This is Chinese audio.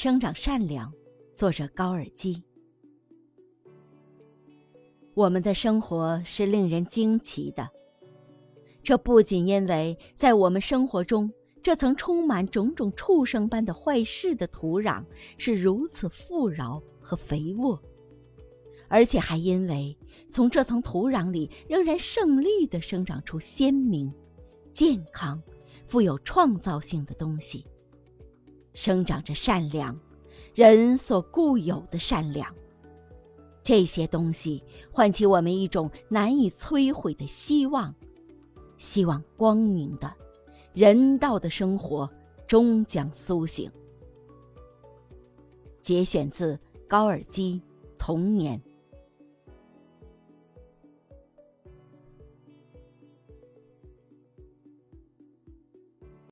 生长善良。作者高尔基。我们的生活是令人惊奇的，这不仅因为在我们生活中，这层充满种种畜生般的坏事的土壤是如此富饶和肥沃，而且还因为从这层土壤里仍然胜利的生长出鲜明、健康、富有创造性的东西，生长着善良，人所固有的善良。这些东西唤起我们一种难以摧毁的希望，希望光明的、人道的生活终将苏醒。节选自高尔基《童年》。